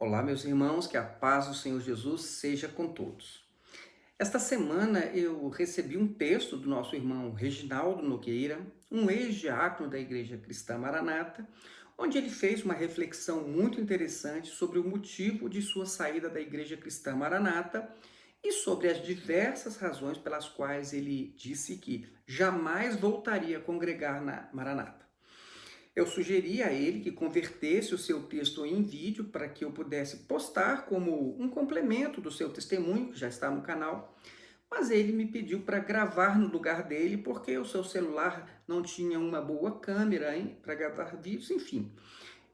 Olá, meus irmãos, que a paz do Senhor Jesus seja com todos. Esta semana eu recebi um texto do nosso irmão Reginaldo Nogueira, um ex-diácono da Igreja Cristã Maranata, onde ele fez uma reflexão muito interessante sobre o motivo de sua saída da Igreja Cristã Maranata e sobre as diversas razões pelas quais ele disse que jamais voltaria a congregar na Maranata. Eu sugeri a ele que convertesse o seu texto em vídeo para que eu pudesse postar como um complemento do seu testemunho, que já está no canal. Mas ele me pediu para gravar no lugar dele porque o seu celular não tinha uma boa câmera para gravar vídeos, enfim.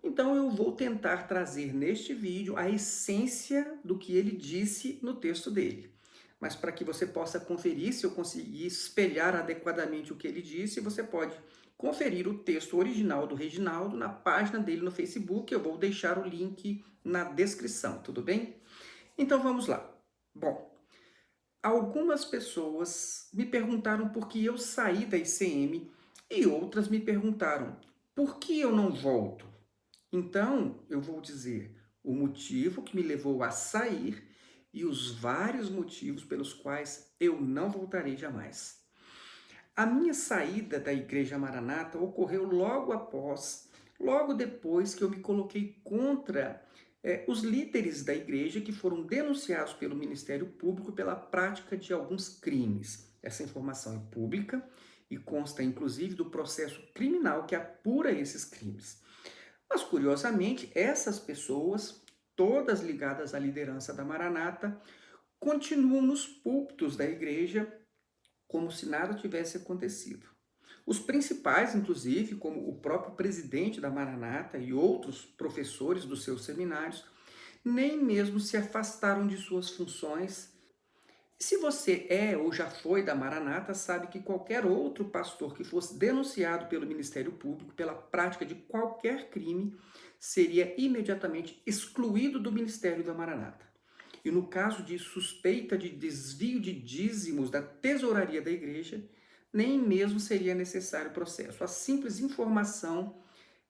Então eu vou tentar trazer neste vídeo a essência do que ele disse no texto dele. Mas para que você possa conferir se eu conseguir espelhar adequadamente o que ele disse, você pode conferir o texto original do Reginaldo na página dele no Facebook. Eu vou deixar o link na descrição, tudo bem? Então vamos lá. Bom, algumas pessoas me perguntaram por que eu saí da ICM e outras me perguntaram por que eu não volto. Então eu vou dizer o motivo que me levou a sair e os vários motivos pelos quais eu não voltarei jamais. A minha saída da Igreja Maranata ocorreu logo após, logo depois que eu me coloquei contra é, os líderes da igreja que foram denunciados pelo Ministério Público pela prática de alguns crimes. Essa informação é pública e consta inclusive do processo criminal que apura esses crimes. Mas curiosamente, essas pessoas, todas ligadas à liderança da Maranata, continuam nos púlpitos da igreja como se nada tivesse acontecido. Os principais, inclusive, como o próprio presidente da Maranata e outros professores dos seus seminários, nem mesmo se afastaram de suas funções. Se você é ou já foi da Maranata, sabe que qualquer outro pastor que fosse denunciado pelo Ministério Público pela prática de qualquer crime seria imediatamente excluído do ministério da Maranata. E no caso de suspeita de desvio de dízimos da tesouraria da igreja, nem mesmo seria necessário processo. A simples informação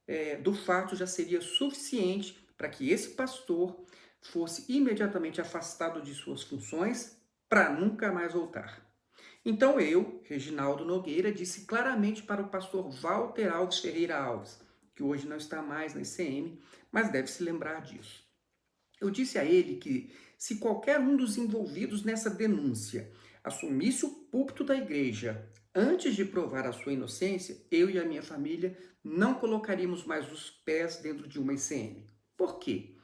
é, do fato já seria suficiente para que esse pastor fosse imediatamente afastado de suas funções para nunca mais voltar. Então eu, Reginaldo Nogueira, disse claramente para o pastor Walter Alves Ferreira Alves, que hoje não está mais na ICM, mas deve se lembrar disso. Eu disse a ele que se qualquer um dos envolvidos nessa denúncia assumisse o púlpito da igreja antes de provar a sua inocência, eu e a minha família não colocaríamos mais os pés dentro de uma ICM. Por quê?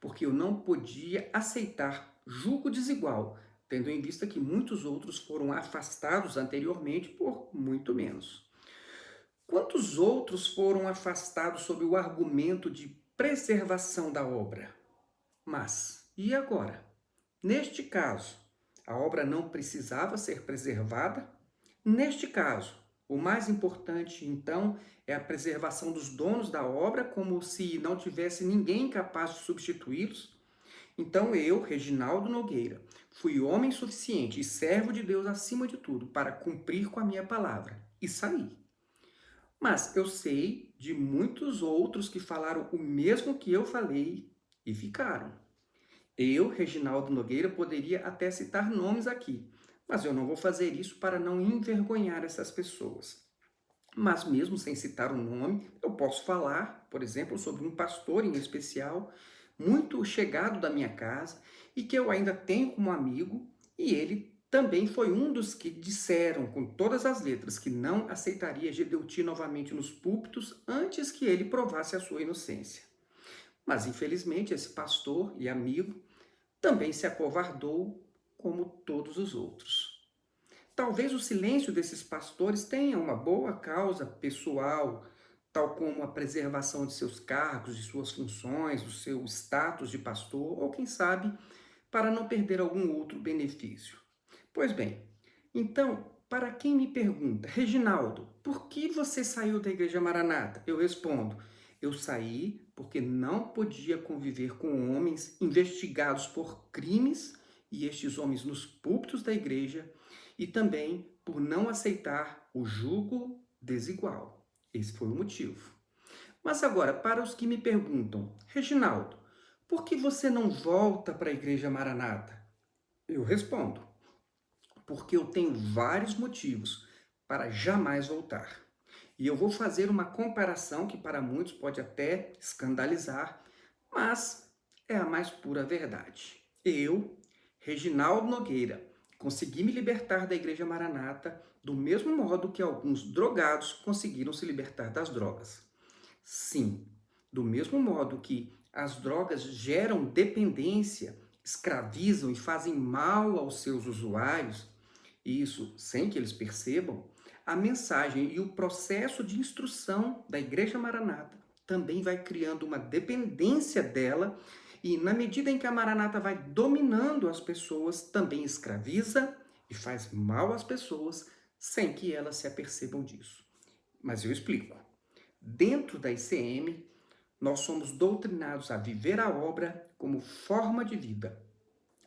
Porque eu não podia aceitar julgo desigual, tendo em vista que muitos outros foram afastados anteriormente por muito menos. Quantos outros foram afastados sob o argumento de preservação da obra? Mas, e agora? Neste caso, a obra não precisava ser preservada? Neste caso, o mais importante, então, é a preservação dos donos da obra, como se não tivesse ninguém capaz de substituí-los? Então eu, Reginaldo Nogueira, fui homem suficiente e servo de Deus acima de tudo para cumprir com a minha palavra e saí. Mas eu sei de muitos outros que falaram o mesmo que eu falei e ficaram. Eu, Reginaldo Nogueira, poderia até citar nomes aqui, mas eu não vou fazer isso para não envergonhar essas pessoas. Mas mesmo sem citar o um nome, eu posso falar, por exemplo, sobre um pastor em especial, muito chegado da minha casa e que eu ainda tenho como amigo, e ele também foi um dos que disseram com todas as letras que não aceitaria Gedeuti novamente nos púlpitos antes que ele provasse a sua inocência. Mas infelizmente esse pastor e amigo também se acovardou como todos os outros. Talvez o silêncio desses pastores tenha uma boa causa pessoal, tal como a preservação de seus cargos, de suas funções, do seu status de pastor, ou quem sabe, para não perder algum outro benefício. Pois bem, então, para quem me pergunta, Reginaldo, por que você saiu da Igreja Maranata? Eu respondo, eu saí porque não podia conviver com homens investigados por crimes e estes homens nos púlpitos da igreja e também por não aceitar o jugo desigual. Esse foi o motivo. Mas agora, para os que me perguntam, Reginaldo, por que você não volta para a Igreja Maranata? Eu respondo: porque eu tenho vários motivos para jamais voltar. E eu vou fazer uma comparação que para muitos pode até escandalizar, mas é a mais pura verdade. Eu, Reginaldo Nogueira, consegui me libertar da Igreja Maranata do mesmo modo que alguns drogados conseguiram se libertar das drogas. Sim, do mesmo modo que as drogas geram dependência, escravizam e fazem mal aos seus usuários, isso sem que eles percebam, a mensagem e o processo de instrução da Igreja Maranata também vai criando uma dependência dela e na medida em que a Maranata vai dominando as pessoas, também escraviza e faz mal às pessoas sem que elas se apercebam disso. Mas eu explico. Dentro da ICM, nós somos doutrinados a viver a obra como forma de vida,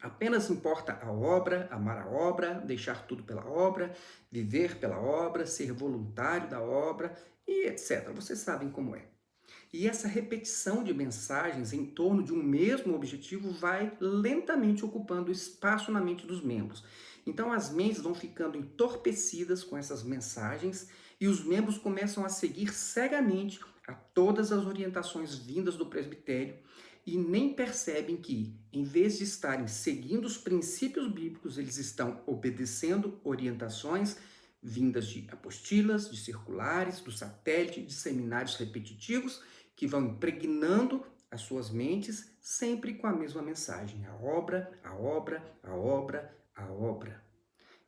Apenas importa a obra, amar a obra, deixar tudo pela obra, viver pela obra, ser voluntário da obra e etc. Vocês sabem como é. E essa repetição de mensagens em torno de um mesmo objetivo vai lentamente ocupando espaço na mente dos membros. Então as mentes vão ficando entorpecidas com essas mensagens e os membros começam a seguir cegamente a todas as orientações vindas do presbitério e nem percebem que, em vez de estarem seguindo os princípios bíblicos, eles estão obedecendo orientações vindas de apostilas, de circulares, do satélite, de seminários repetitivos que vão impregnando as suas mentes sempre com a mesma mensagem: a obra, a obra, a obra, a obra.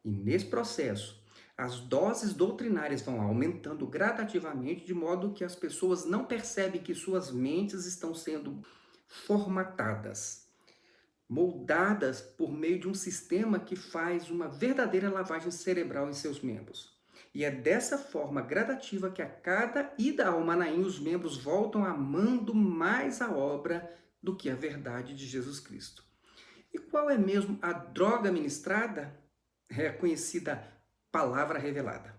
E nesse processo, as doses doutrinárias vão aumentando gradativamente, de modo que as pessoas não percebem que suas mentes estão sendo formatadas, moldadas por meio de um sistema que faz uma verdadeira lavagem cerebral em seus membros. E é dessa forma gradativa que a cada ida ao Manaim os membros voltam amando mais a obra do que a verdade de Jesus Cristo. E qual é mesmo a droga ministrada? É a conhecida palavra revelada.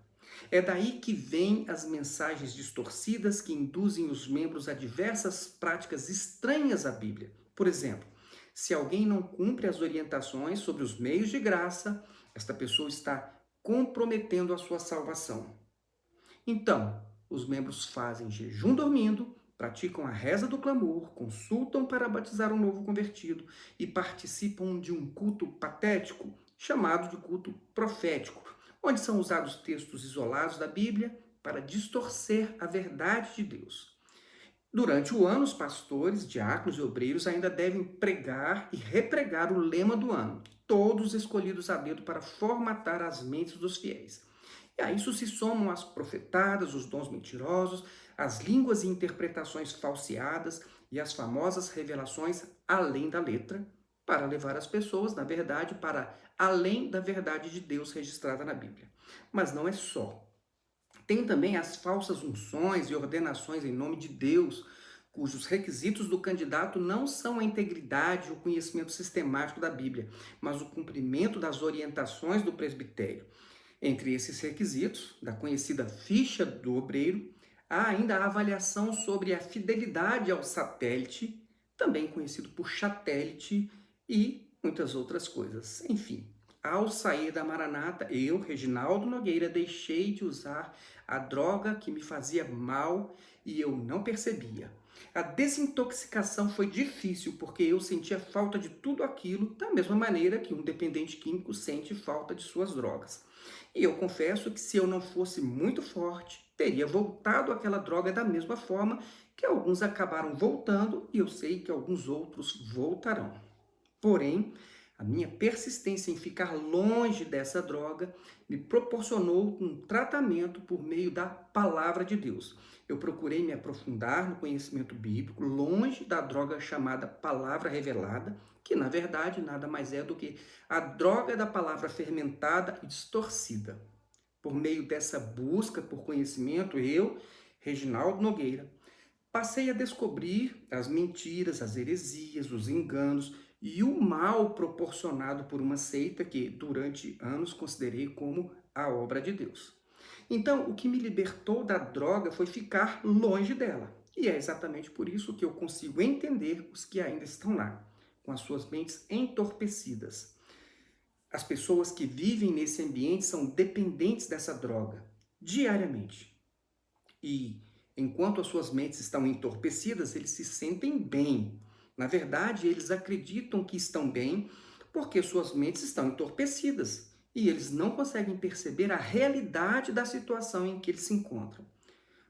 É daí que vêm as mensagens distorcidas que induzem os membros a diversas práticas estranhas à Bíblia. Por exemplo, se alguém não cumpre as orientações sobre os meios de graça, esta pessoa está comprometendo a sua salvação. Então, os membros fazem jejum dormindo, praticam a reza do clamor, consultam para batizar um novo convertido e participam de um culto patético chamado de culto profético, onde são usados textos isolados da Bíblia para distorcer a verdade de Deus. Durante o ano, os pastores, diáconos e obreiros ainda devem pregar e repregar o lema do ano, todos escolhidos a dedo para formatar as mentes dos fiéis. E a isso se somam as profetadas, os dons mentirosos, as línguas e interpretações falseadas e as famosas revelações além da letra, para levar as pessoas, na verdade, para além da verdade de Deus registrada na Bíblia. Mas não é só. Tem também as falsas unções e ordenações em nome de Deus, cujos requisitos do candidato não são a integridade ou o conhecimento sistemático da Bíblia, mas o cumprimento das orientações do presbitério. Entre esses requisitos, da conhecida ficha do obreiro, há ainda a avaliação sobre a fidelidade ao satélite, também conhecido por chatélite, e muitas outras coisas. Enfim, ao sair da Maranata, eu, Reginaldo Nogueira, deixei de usar a droga que me fazia mal e eu não percebia. A desintoxicação foi difícil porque eu sentia falta de tudo aquilo da mesma maneira que um dependente químico sente falta de suas drogas. E eu confesso que se eu não fosse muito forte, teria voltado àquela droga da mesma forma que alguns acabaram voltando e eu sei que alguns outros voltarão. Porém, a minha persistência em ficar longe dessa droga me proporcionou um tratamento por meio da palavra de Deus. Eu procurei me aprofundar no conhecimento bíblico, longe da droga chamada palavra revelada, que na verdade nada mais é do que a droga da palavra fermentada e distorcida. Por meio dessa busca por conhecimento, eu, Reginaldo Nogueira, passei a descobrir as mentiras, as heresias, os enganos e o mal proporcionado por uma seita que durante anos considerei como a obra de Deus. Então, o que me libertou da droga foi ficar longe dela. E é exatamente por isso que eu consigo entender os que ainda estão lá, com as suas mentes entorpecidas. As pessoas que vivem nesse ambiente são dependentes dessa droga diariamente. E enquanto as suas mentes estão entorpecidas, eles se sentem bem. Na verdade, eles acreditam que estão bem porque suas mentes estão entorpecidas e eles não conseguem perceber a realidade da situação em que eles se encontram.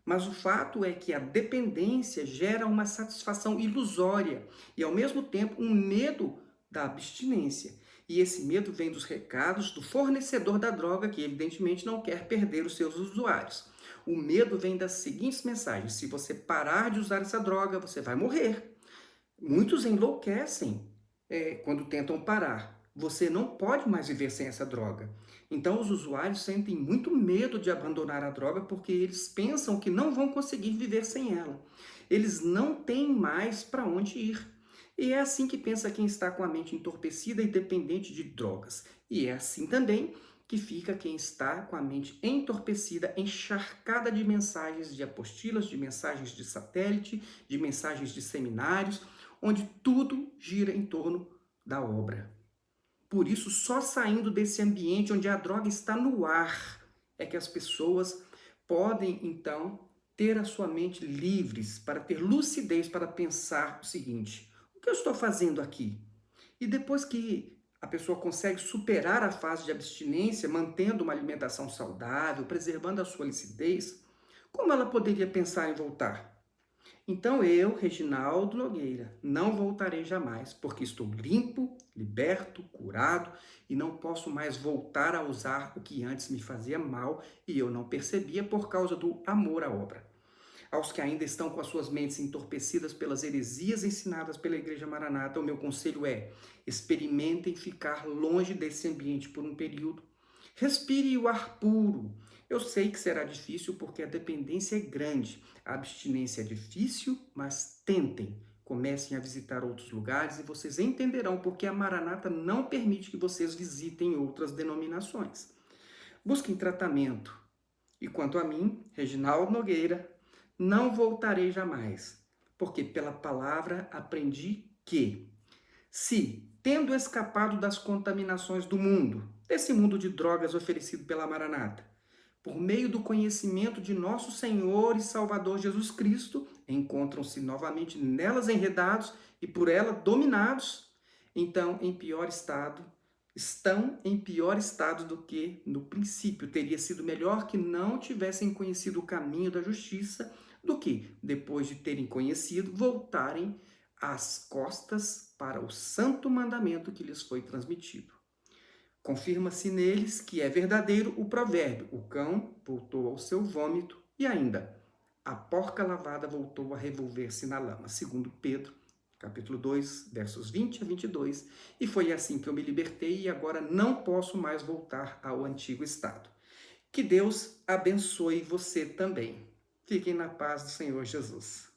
Mas o fato é que a dependência gera uma satisfação ilusória e, ao mesmo tempo, um medo da abstinência. E esse medo vem dos recados do fornecedor da droga, que evidentemente não quer perder os seus usuários. O medo vem das seguintes mensagens: se você parar de usar essa droga, você vai morrer. Muitos enlouquecem é, quando tentam parar. Você não pode mais viver sem essa droga. Então, os usuários sentem muito medo de abandonar a droga porque eles pensam que não vão conseguir viver sem ela. Eles não têm mais para onde ir. E é assim que pensa quem está com a mente entorpecida e dependente de drogas. E é assim também que fica quem está com a mente entorpecida, encharcada de mensagens de apostilas, de mensagens de satélite, de mensagens de seminários, onde tudo gira em torno da obra. Por isso, só saindo desse ambiente onde a droga está no ar é que as pessoas podem então ter a sua mente livres para ter lucidez para pensar o seguinte: o que eu estou fazendo aqui? E depois que a pessoa consegue superar a fase de abstinência, mantendo uma alimentação saudável, preservando a sua lucidez, como ela poderia pensar em voltar? Então eu, Reginaldo Nogueira, não voltarei jamais, porque estou limpo, liberto, curado e não posso mais voltar a usar o que antes me fazia mal e eu não percebia por causa do amor à obra. Aos que ainda estão com as suas mentes entorpecidas pelas heresias ensinadas pela Igreja Maranata, o meu conselho é: experimentem ficar longe desse ambiente por um período. Respire o ar puro, eu sei que será difícil porque a dependência é grande, a abstinência é difícil, mas tentem. Comecem a visitar outros lugares e vocês entenderão porque a Maranata não permite que vocês visitem outras denominações. Busquem tratamento. E quanto a mim, Reginaldo Nogueira, não voltarei jamais, porque pela palavra aprendi que, se, tendo escapado das contaminações do mundo, desse mundo de drogas oferecido pela Maranata, por meio do conhecimento de nosso Senhor e Salvador Jesus Cristo, encontram-se novamente nelas enredados e por ela dominados, então em pior estado, estão em pior estado do que no princípio. Teria sido melhor que não tivessem conhecido o caminho da justiça do que, depois de terem conhecido, voltarem as costas para o santo mandamento que lhes foi transmitido. Confirma-se neles que é verdadeiro o provérbio: o cão voltou ao seu vômito e ainda a porca lavada voltou a revolver-se na lama, segundo Pedro, capítulo 2, versos 20 a 22. E foi assim que eu me libertei e agora não posso mais voltar ao antigo estado. Que Deus abençoe você também. Fiquem na paz do Senhor Jesus.